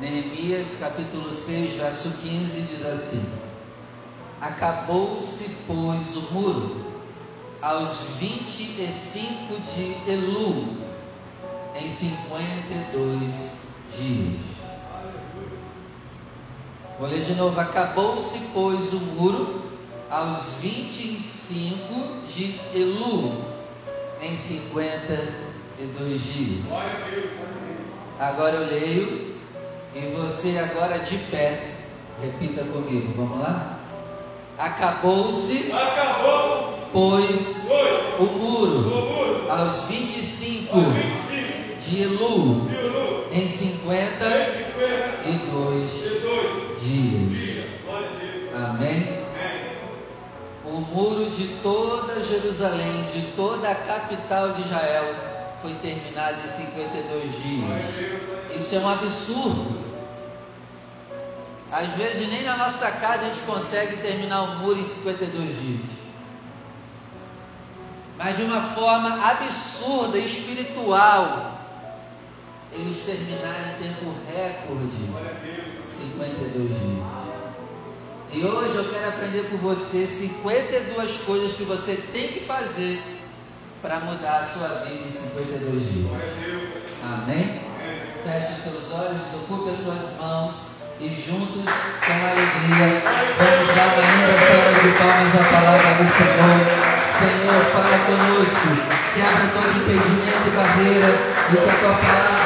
Neemias capítulo 6, verso 15 diz assim: Acabou-se, pois, o muro aos 25 de Elu, em 52 dias. Vou ler de novo: Acabou-se, pois, o muro aos 25 de Elu, em 52 dias. Agora eu leio e você agora de pé, repita comigo, vamos lá? Acabou-se, Acabou, pois, pois, o muro. o muro, aos 25 aos 25 de Ulu, em em 52 52 dias. Amém. O muro de toda Jerusalém, de toda a capital de Israel, foi terminado em 52 dias. Isso é um absurdo. Às vezes nem na nossa casa a gente consegue terminar o muro em 52 dias. Mas de uma forma absurda, espiritual, eles terminaram em tempo recorde 52 dias. E hoje eu quero aprender com você 52 coisas que você tem que fazer para mudar a sua vida em 52 dias. Amém? Feche seus olhos, desocupe as suas mãos e juntos, com alegria, vamos dar uma linda salva de palmas à palavra do Senhor. Senhor, fala conosco, quebra todo impedimento e barreira, e que a tua palavra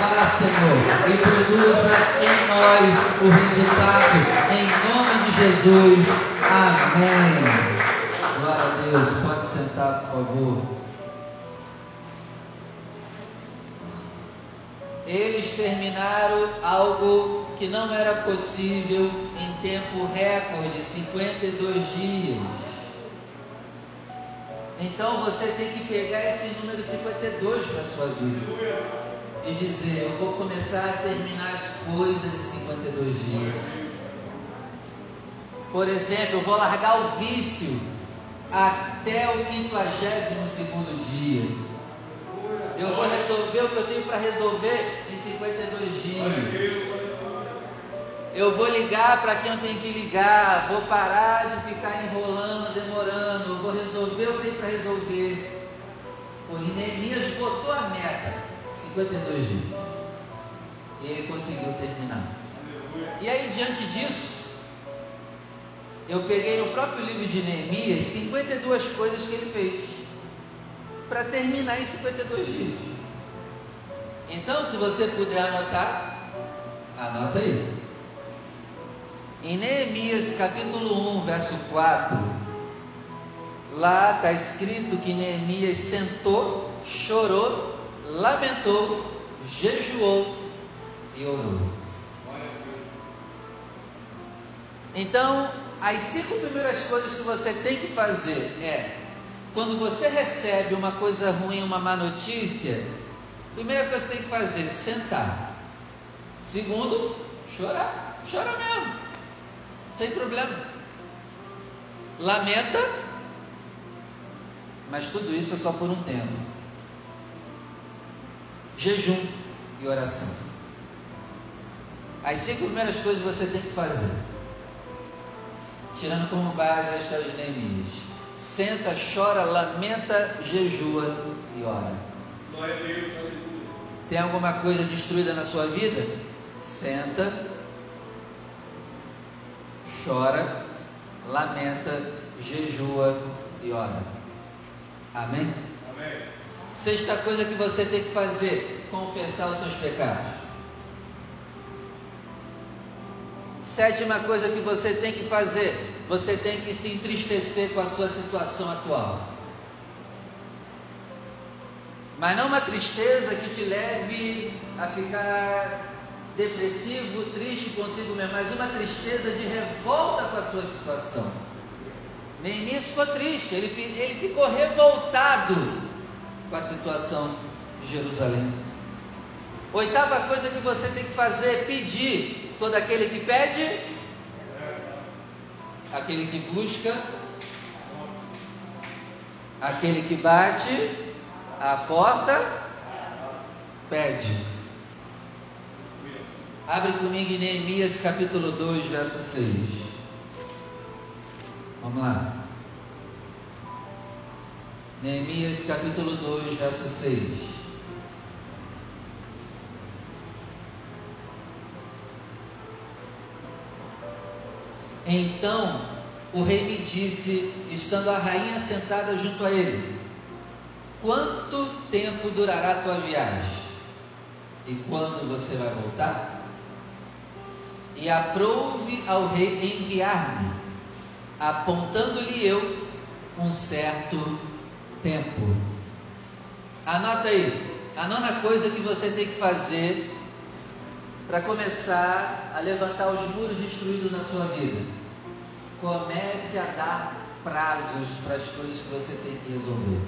vá, Senhor, e produza em nós o resultado, em nome de Jesus. Amém. Glória a Deus. Pode favor. Eles terminaram algo que não era possível em tempo recorde 52 dias. Então você tem que pegar esse número 52 para a sua vida e dizer: Eu vou começar a terminar as coisas em 52 dias. Por exemplo, eu vou largar o vício até o 52 segundo dia. Eu vou resolver o que eu tenho para resolver em 52 dias. Eu vou ligar para quem eu tenho que ligar. Vou parar de ficar enrolando, demorando. Eu vou resolver o que tenho para resolver. O Neemias botou a meta: 52 dias. E ele conseguiu terminar. E aí, diante disso, eu peguei no próprio livro de Neemias 52 coisas que ele fez para terminar em 52 dias. Então, se você puder anotar, anota aí. Em Neemias capítulo 1, verso 4, lá está escrito que Neemias sentou, chorou, lamentou, jejuou e orou. Então, as cinco primeiras coisas que você tem que fazer é quando você recebe uma coisa ruim, uma má notícia, primeira coisa que você tem que fazer, sentar. Segundo, chorar. Chora mesmo. Sem problema. Lamenta, mas tudo isso é só por um tempo. Jejum e oração. As cinco primeiras coisas você tem que fazer. Tirando como base a história de Neemias senta, chora, lamenta, jejua e ora. Tem alguma coisa destruída na sua vida? Senta, chora, lamenta, jejua e ora. Amém? Amém. Sexta coisa que você tem que fazer: confessar os seus pecados. Sétima coisa que você tem que fazer: você tem que se entristecer com a sua situação atual. Mas não uma tristeza que te leve a ficar depressivo, triste consigo mesmo, mas uma tristeza de revolta com a sua situação. Neemias ficou triste, ele, ele ficou revoltado com a situação de Jerusalém. Oitava coisa que você tem que fazer é pedir. Todo aquele que pede, aquele que busca, aquele que bate, a porta pede. Abre comigo em Neemias capítulo 2, verso 6. Vamos lá. Neemias capítulo 2, verso 6. Então o rei me disse, estando a rainha sentada junto a ele: Quanto tempo durará a tua viagem? E quando você vai voltar? E aprouve ao rei enviar-me, apontando-lhe eu um certo tempo. Anota aí, a nona coisa que você tem que fazer para começar a levantar os muros destruídos na sua vida. Comece a dar prazos para as coisas que você tem que resolver.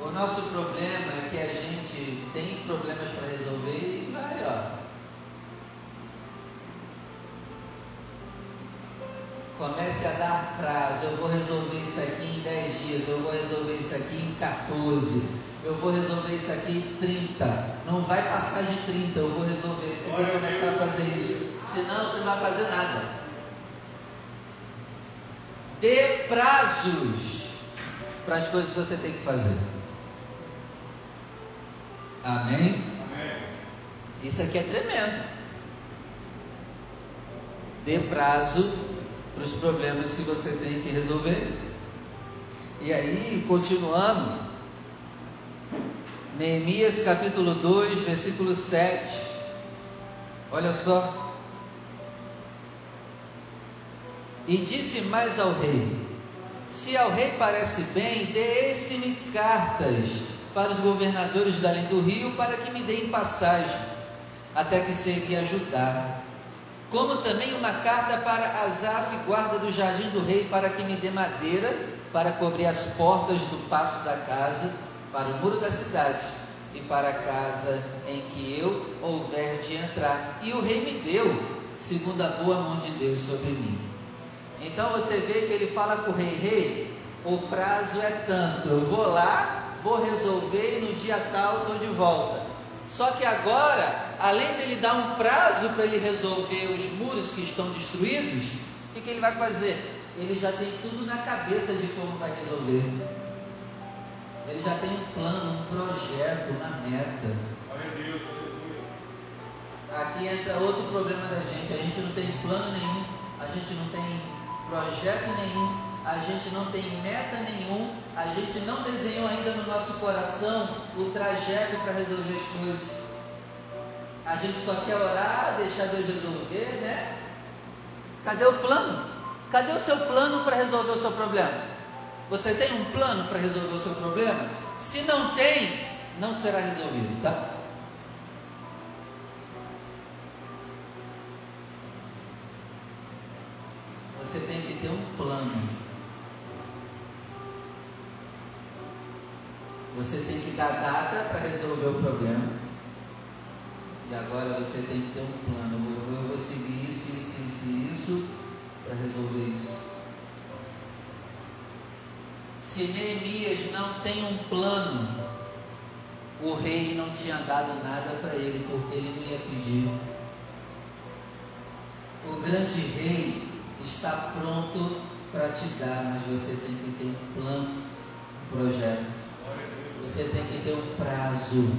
O nosso problema é que a gente tem problemas para resolver e vai, ó. Comece a dar prazo. Eu vou resolver isso aqui em 10 dias. Eu vou resolver isso aqui em 14. Eu vou resolver isso aqui em 30. Não vai passar de 30. Eu vou resolver. Você tem que começar a fazer isso. Senão você não vai fazer nada. Dê prazos para as coisas que você tem que fazer. Amém? Amém. Isso aqui é tremendo. Dê prazo para os problemas que você tem que resolver. E aí, continuando, Neemias capítulo 2, versículo 7. Olha só. E disse mais ao rei: Se ao rei parece bem, dê-se-me cartas para os governadores da do rio, para que me deem passagem, até que seria ajudar. Como também uma carta para Asaf, guarda do jardim do rei, para que me dê madeira para cobrir as portas do passo da casa, para o muro da cidade e para a casa em que eu houver de entrar. E o rei me deu, segundo a boa mão de Deus sobre mim. Então você vê que ele fala com o rei: Rei, o prazo é tanto, eu vou lá vou resolver e no dia tal estou de volta. Só que agora, além dele dar um prazo para ele resolver os muros que estão destruídos, o que, que ele vai fazer? Ele já tem tudo na cabeça de como vai resolver. Ele já tem um plano, um projeto, uma meta. Aqui entra outro problema da gente. A gente não tem plano nenhum, a gente não tem projeto nenhum, a gente não tem meta nenhum, a gente não desenhou ainda no nosso coração o trajeto para resolver as coisas. A gente só quer orar, deixar Deus resolver, né? Cadê o plano? Cadê o seu plano para resolver o seu problema? Você tem um plano para resolver o seu problema? Se não tem, não será resolvido, tá? Você tem que ter um plano Você tem que dar data para resolver o problema. E agora você tem que ter um plano. Eu vou, seguir isso, isso, isso, isso para resolver isso. Se Neemias não tem um plano, o rei não tinha dado nada para ele, porque ele não ia pedir. O grande rei está pronto para te dar, mas você tem que ter um plano, um projeto. Você tem que ter um prazo.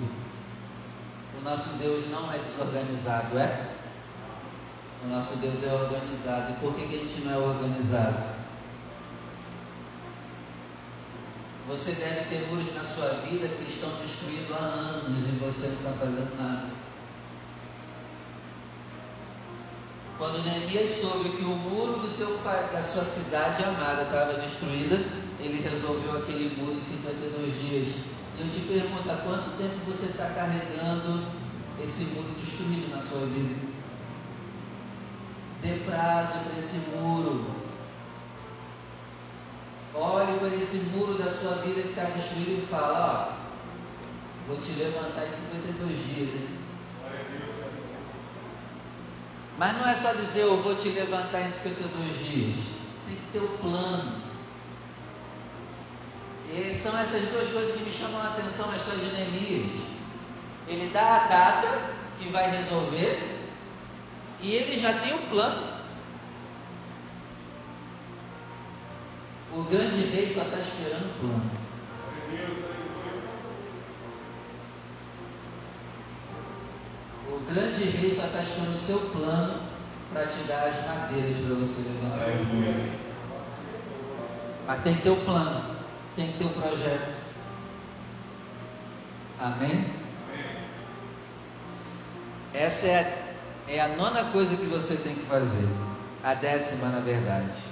O nosso Deus não é desorganizado, é? O nosso Deus é organizado. E por que, que a gente não é organizado? Você deve ter muros na sua vida que estão destruídos há anos e você não está fazendo nada. Quando Neemias soube que o muro do seu, da sua cidade amada estava destruída, ele resolveu aquele muro em 52 dias. Eu te pergunto, há quanto tempo você está carregando esse muro destruído na sua vida? Dê prazo para esse muro. Olhe para esse muro da sua vida que está destruído e fala, ó, vou te levantar em 52 dias, hein? Mas não é só dizer eu vou te levantar em 52 dias. Tem que ter o um plano. E são essas duas coisas que me chamam a atenção na história de Neemias. Ele dá a data que vai resolver e ele já tem um plano. O grande rei só está esperando o plano. O grande rei só está esperando o seu plano para te dar as madeiras para você levantar. Mas tem que ter o plano, tem que ter o projeto. Amém? Essa é a, é a nona coisa que você tem que fazer. A décima, na verdade.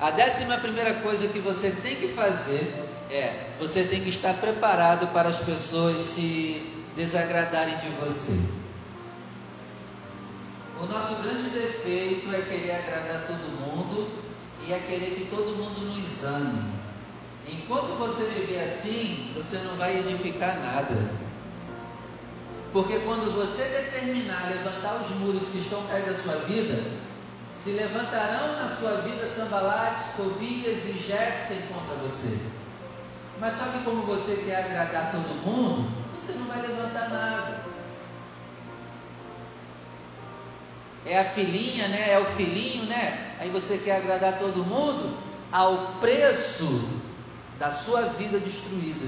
A décima primeira coisa que você tem que fazer é: você tem que estar preparado para as pessoas se desagradarem de você. O nosso grande defeito é querer agradar todo mundo e é querer que todo mundo nos ame. Enquanto você viver assim, você não vai edificar nada. Porque quando você determinar levantar os muros que estão perto da sua vida, se levantarão na sua vida Sambalates, Tobias e Gessem contra você. Mas só que como você quer agradar todo mundo, você não vai levantar nada. É a filhinha, né? É o filhinho, né? Aí você quer agradar todo mundo ao preço da sua vida destruída.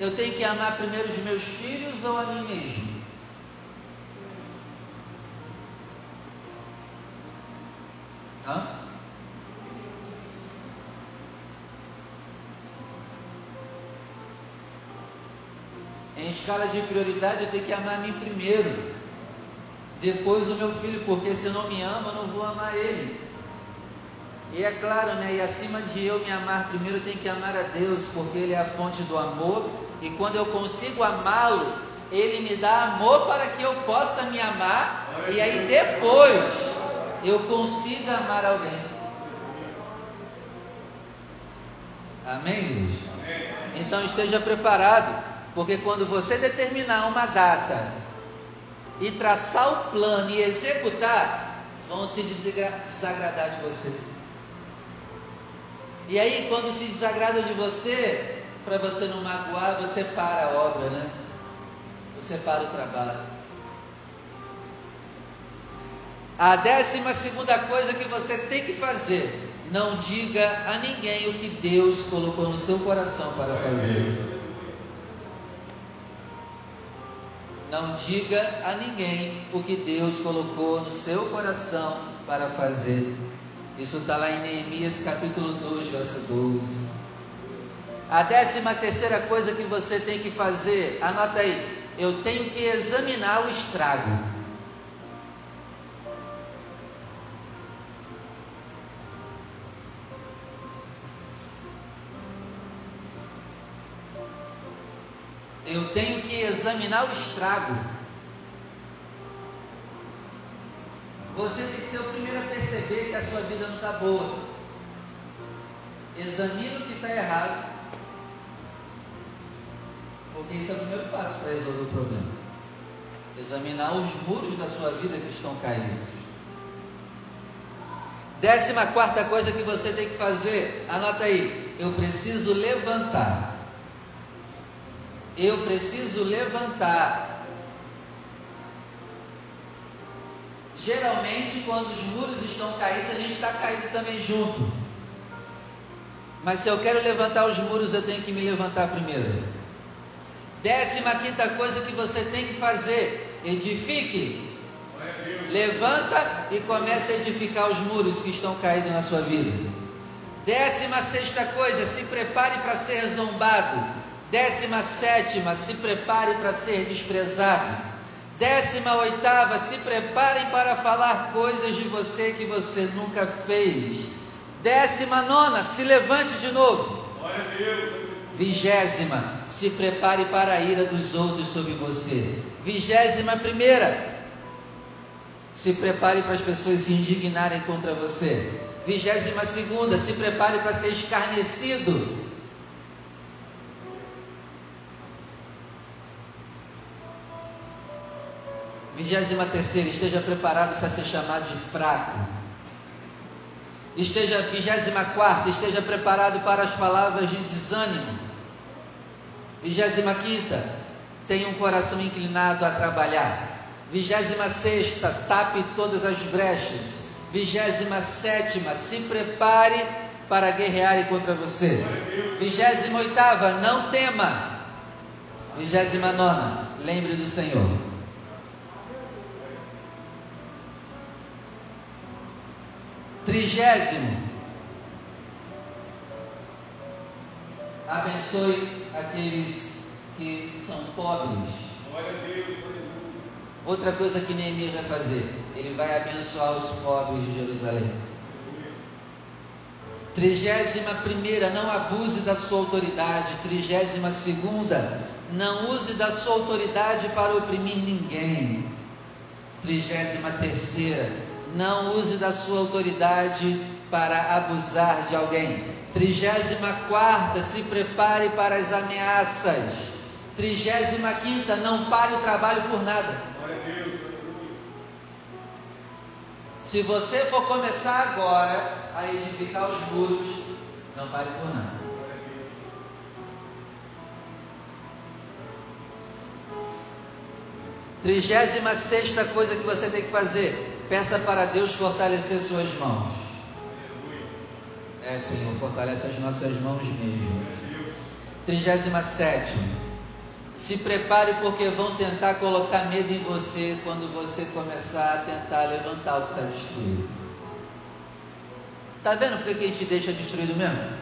Eu tenho que amar primeiro os meus filhos ou a mim mesmo? Hã? Em escala de prioridade, eu tenho que amar a mim primeiro. Depois o meu filho, porque se eu não me amo, eu não vou amar ele. E é claro, né? E acima de eu me amar primeiro, eu tenho que amar a Deus, porque Ele é a fonte do amor. E quando eu consigo amá-lo, Ele me dá amor para que eu possa me amar. E aí depois eu consiga amar alguém. Amém, igreja? Então esteja preparado, porque quando você determinar uma data e traçar o plano e executar, vão se desagradar de você. E aí, quando se desagradam de você, para você não magoar, você para a obra, né? Você para o trabalho. A décima segunda coisa que você tem que fazer, não diga a ninguém o que Deus colocou no seu coração para fazer. Não diga a ninguém o que Deus colocou no seu coração para fazer. Isso está lá em Neemias capítulo 2, verso 12. A décima terceira coisa que você tem que fazer, anota aí, eu tenho que examinar o estrago. Eu tenho que examinar o estrago. Você tem que ser o primeiro a perceber que a sua vida não está boa. Examina o que está errado. Porque isso é o primeiro passo para resolver o problema. Examinar os muros da sua vida que estão caídos. Décima quarta coisa que você tem que fazer, anota aí. Eu preciso levantar. Eu preciso levantar Geralmente, quando os muros estão caídos, a gente está caído também junto. Mas se eu quero levantar os muros, eu tenho que me levantar primeiro. Décima quinta coisa que você tem que fazer: edifique. Levanta e comece a edificar os muros que estão caídos na sua vida. Décima sexta coisa: se prepare para ser zombado. Décima sétima: se prepare para ser desprezado. Décima oitava, se preparem para falar coisas de você que você nunca fez. Décima nona, se levante de novo. Vigésima, se prepare para a ira dos outros sobre você. Vigésima primeira, se prepare para as pessoas se indignarem contra você. Vigésima segunda, se prepare para ser escarnecido. Vigésima terceira, esteja preparado para ser chamado de fraco. Esteja, vigésima quarta, esteja preparado para as palavras de desânimo. Vigésima quinta, tenha um coração inclinado a trabalhar. Vigésima sexta, tape todas as brechas. Vigésima sétima, se prepare para guerrear contra você. Vigésima oitava, não tema. Vigésima nona, lembre do Senhor. Trigésimo, abençoe aqueles que são pobres. Outra coisa que Neemias vai fazer, ele vai abençoar os pobres de Jerusalém. Trigésima primeira, não abuse da sua autoridade. Trigésima segunda, não use da sua autoridade para oprimir ninguém. Trigésima terceira, não use da sua autoridade para abusar de alguém. Trigésima quarta, se prepare para as ameaças. Trigésima quinta, não pare o trabalho por nada. Se você for começar agora a edificar os muros, não pare por nada. Trigésima sexta coisa que você tem que fazer: peça para Deus fortalecer suas mãos. É, Senhor, fortalece as nossas mãos mesmo. Trigésima sétima se prepare porque vão tentar colocar medo em você quando você começar a tentar levantar o que está destruído. Está vendo por que a gente deixa destruído mesmo?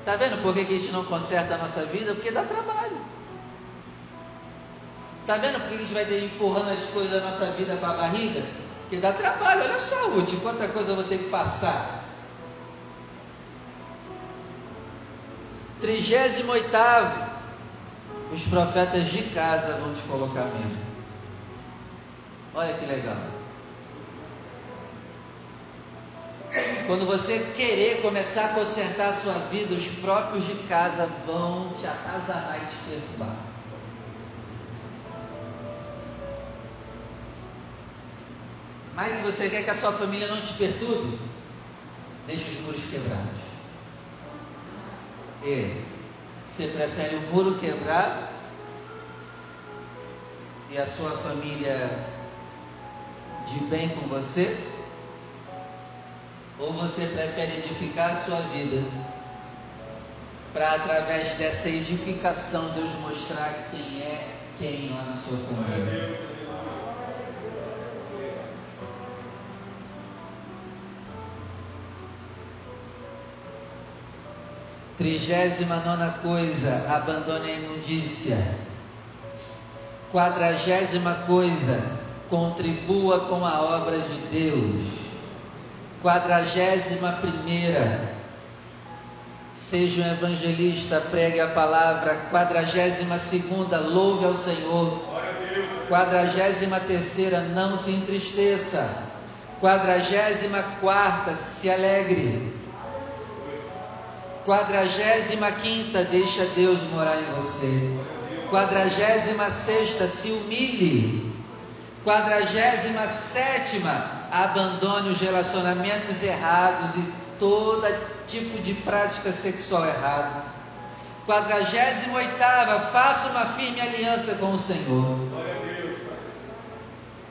Está vendo por que a gente não conserta a nossa vida? Porque dá trabalho. Está vendo por que a gente vai ter empurrando as coisas da nossa vida com a barriga? Porque dá trabalho. Olha só, Ruth, quanta coisa eu vou ter que passar. Trigésimo oitavo, os profetas de casa vão te colocar mesmo. Olha que legal. Quando você querer começar a consertar a sua vida, os próprios de casa vão te atazanar e te perturbar. Mas se você quer que a sua família não te perturbe, deixe os muros quebrados. E você prefere o muro quebrar e a sua família de bem com você? Ou você prefere edificar a sua vida para através dessa edificação Deus mostrar quem é quem lá na sua família? Trigésima nona coisa, abandone a imundícia. Quadragésima coisa, contribua com a obra de Deus. Quadragésima primeira, seja um evangelista, pregue a palavra. Quadragésima segunda, louve ao Senhor. Quadragésima terceira, não se entristeça. Quadragésima quarta, se alegre. Quadragésima quinta, deixa Deus morar em você. Quadragésima sexta, se humilhe. Quadragésima sétima, abandone os relacionamentos errados e todo tipo de prática sexual errada. Quadragésima oitava, faça uma firme aliança com o Senhor.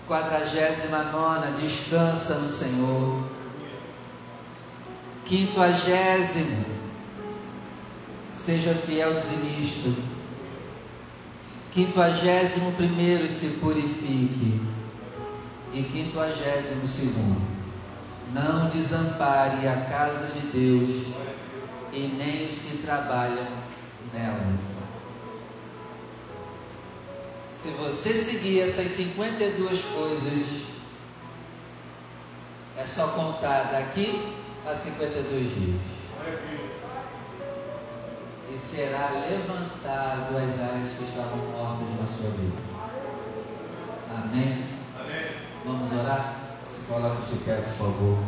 Quadragésima nona, descansa no Senhor. Quinquagésimo, seja fiel dizimista. Quinquagésimo primeiro se purifique. E quinquagésimo segundo, não desampare a casa de Deus e nem os que trabalham nela. Se você seguir essas 52 coisas, é só contar daqui a 52 dias e será levantado as áreas que estavam mortas na sua vida. Amém? Amém. Vamos orar? Se coloque de pé, por favor.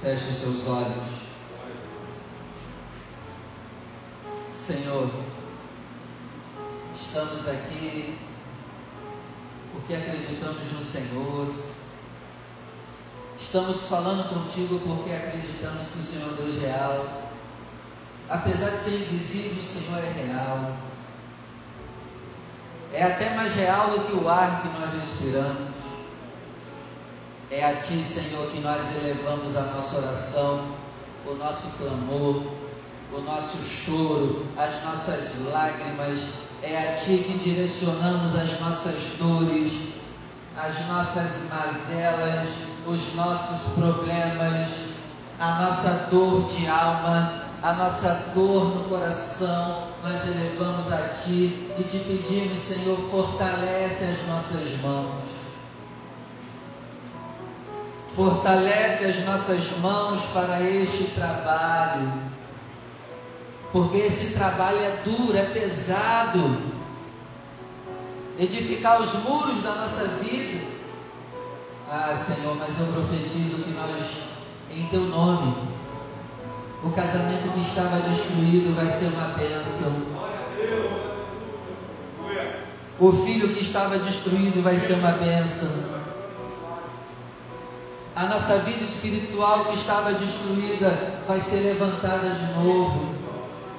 Feche seus olhos. Senhor, estamos aqui porque acreditamos no Senhor. Estamos falando contigo porque acreditamos que o Senhor é Deus real. Apesar de ser invisível, o Senhor é real. É até mais real do que o ar que nós respiramos. É a Ti, Senhor, que nós elevamos a nossa oração, o nosso clamor, o nosso choro, as nossas lágrimas. É a Ti que direcionamos as nossas dores, as nossas mazelas, os nossos problemas, a nossa dor de alma, a nossa dor no coração. Nós elevamos a Ti e te pedimos, Senhor, fortalece as nossas mãos. Fortalece as nossas mãos para este trabalho porque esse trabalho é duro, é pesado. Edificar os muros da nossa vida. Ah, Senhor, mas eu profetizo que nós, em Teu nome, o casamento que estava destruído vai ser uma bênção. O filho que estava destruído vai ser uma bênção. A nossa vida espiritual que estava destruída vai ser levantada de novo.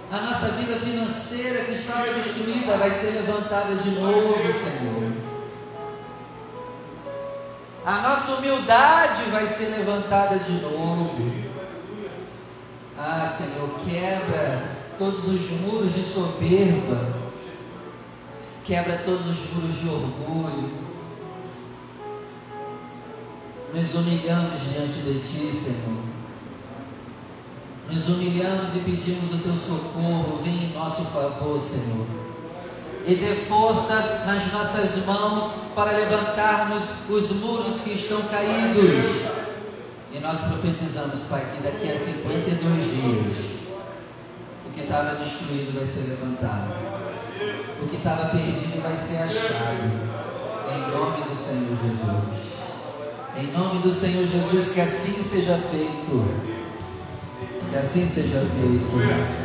A nossa vida financeira que estava destruída vai ser levantada de novo, Senhor. A nossa humildade vai ser levantada de novo. Ah, Senhor, quebra todos os muros de soberba. Quebra todos os muros de orgulho. Nos humilhamos diante de Ti, Senhor. Nos humilhamos e pedimos o teu socorro. Vem em nosso favor, Senhor. E dê força nas nossas mãos para levantarmos os muros que estão caídos. E nós profetizamos, Pai, que daqui a 52 dias o que estava destruído vai ser levantado. O que estava perdido vai ser achado. Em nome do Senhor Jesus. Em nome do Senhor Jesus, que assim seja feito. Que assim seja feito.